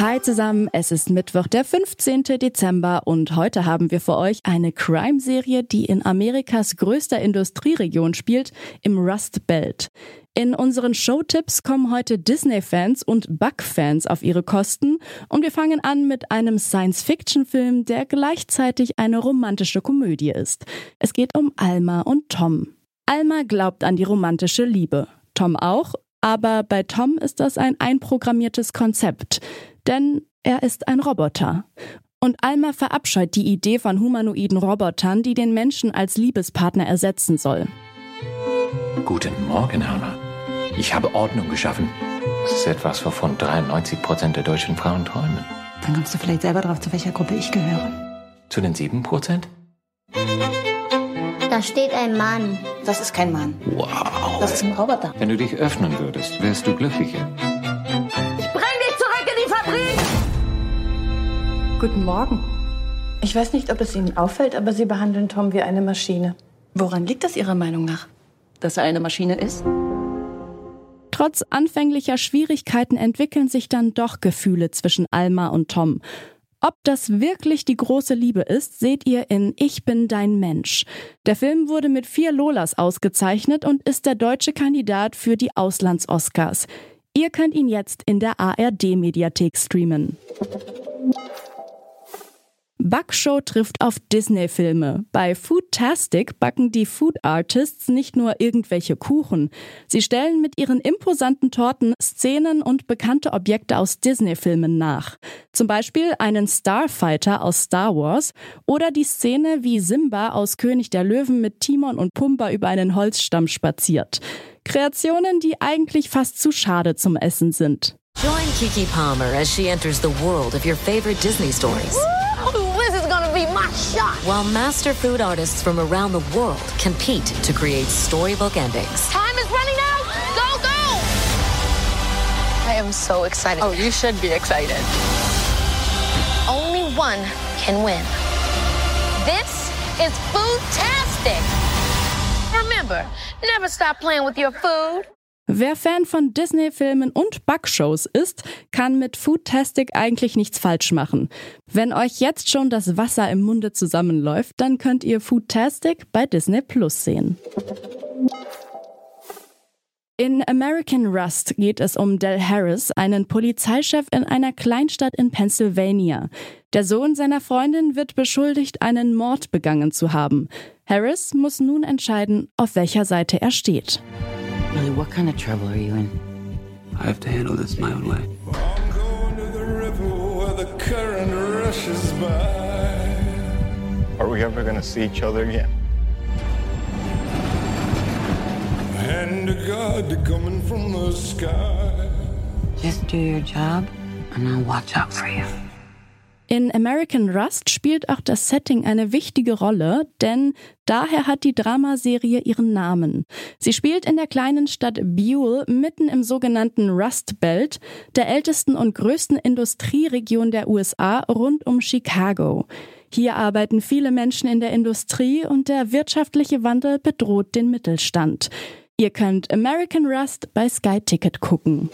Hi zusammen, es ist Mittwoch, der 15. Dezember und heute haben wir für euch eine Crime-Serie, die in Amerikas größter Industrieregion spielt, im Rust Belt. In unseren Showtipps kommen heute Disney-Fans und Bug-Fans auf ihre Kosten und wir fangen an mit einem Science-Fiction-Film, der gleichzeitig eine romantische Komödie ist. Es geht um Alma und Tom. Alma glaubt an die romantische Liebe. Tom auch, aber bei Tom ist das ein einprogrammiertes Konzept denn er ist ein Roboter. Und Alma verabscheut die Idee von humanoiden Robotern, die den Menschen als Liebespartner ersetzen soll. Guten Morgen, Alma. Ich habe Ordnung geschaffen. Das ist etwas, wovon 93 Prozent der deutschen Frauen träumen. Dann kommst du vielleicht selber drauf, zu welcher Gruppe ich gehöre. Zu den 7 Prozent? Da steht ein Mann. Das ist kein Mann. Wow. Das ist ein Roboter. Wenn du dich öffnen würdest, wärst du glücklicher. Guten Morgen. Ich weiß nicht, ob es Ihnen auffällt, aber Sie behandeln Tom wie eine Maschine. Woran liegt das Ihrer Meinung nach? Dass er eine Maschine ist? Trotz anfänglicher Schwierigkeiten entwickeln sich dann doch Gefühle zwischen Alma und Tom. Ob das wirklich die große Liebe ist, seht ihr in Ich bin dein Mensch. Der Film wurde mit vier Lolas ausgezeichnet und ist der deutsche Kandidat für die Auslands-Oscars. Ihr könnt ihn jetzt in der ARD-Mediathek streamen. Backshow trifft auf Disney-Filme. Bei Foodtastic backen die Food Artists nicht nur irgendwelche Kuchen. Sie stellen mit ihren imposanten Torten Szenen und bekannte Objekte aus Disney-Filmen nach. Zum Beispiel einen Starfighter aus Star Wars oder die Szene, wie Simba aus König der Löwen mit Timon und Pumba über einen Holzstamm spaziert. Kreationen, die eigentlich fast zu schade zum Essen sind. Join Kiki Palmer as she enters the world of your favorite Disney stories. Gonna be my shot. While master food artists from around the world compete to create storybook endings. Time is running out. Go, go. I am so excited. Oh, you should be excited. Only one can win. This is Foodtastic. Remember, never stop playing with your food. Wer Fan von Disney-Filmen und Backshows ist, kann mit Foodtastic eigentlich nichts falsch machen. Wenn euch jetzt schon das Wasser im Munde zusammenläuft, dann könnt ihr Foodtastic bei Disney Plus sehen. In American Rust geht es um Del Harris, einen Polizeichef in einer Kleinstadt in Pennsylvania. Der Sohn seiner Freundin wird beschuldigt, einen Mord begangen zu haben. Harris muss nun entscheiden, auf welcher Seite er steht. Really, what kind of trouble are you in? I have to handle this my own way. I'm going to the river where the current rushes by. Are we ever going to see each other again? And a God coming from the sky. Just do your job, and I'll watch out for you. In American Rust spielt auch das Setting eine wichtige Rolle, denn daher hat die Dramaserie ihren Namen. Sie spielt in der kleinen Stadt Buell mitten im sogenannten Rust Belt, der ältesten und größten Industrieregion der USA rund um Chicago. Hier arbeiten viele Menschen in der Industrie und der wirtschaftliche Wandel bedroht den Mittelstand. Ihr könnt American Rust bei Sky Ticket gucken.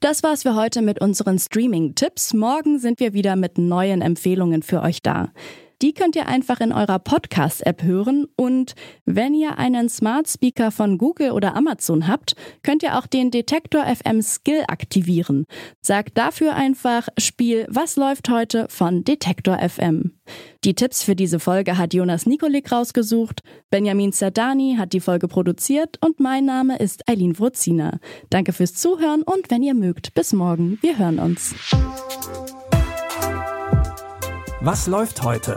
Das war's für heute mit unseren Streaming-Tipps. Morgen sind wir wieder mit neuen Empfehlungen für euch da. Die könnt ihr einfach in eurer Podcast-App hören und wenn ihr einen Smart Speaker von Google oder Amazon habt, könnt ihr auch den Detektor FM Skill aktivieren. Sagt dafür einfach Spiel Was läuft heute von Detektor FM. Die Tipps für diese Folge hat Jonas Nikolik rausgesucht, Benjamin Zerdani hat die Folge produziert und mein Name ist Eileen Wruzina. Danke fürs Zuhören und wenn ihr mögt, bis morgen. Wir hören uns. Was läuft heute?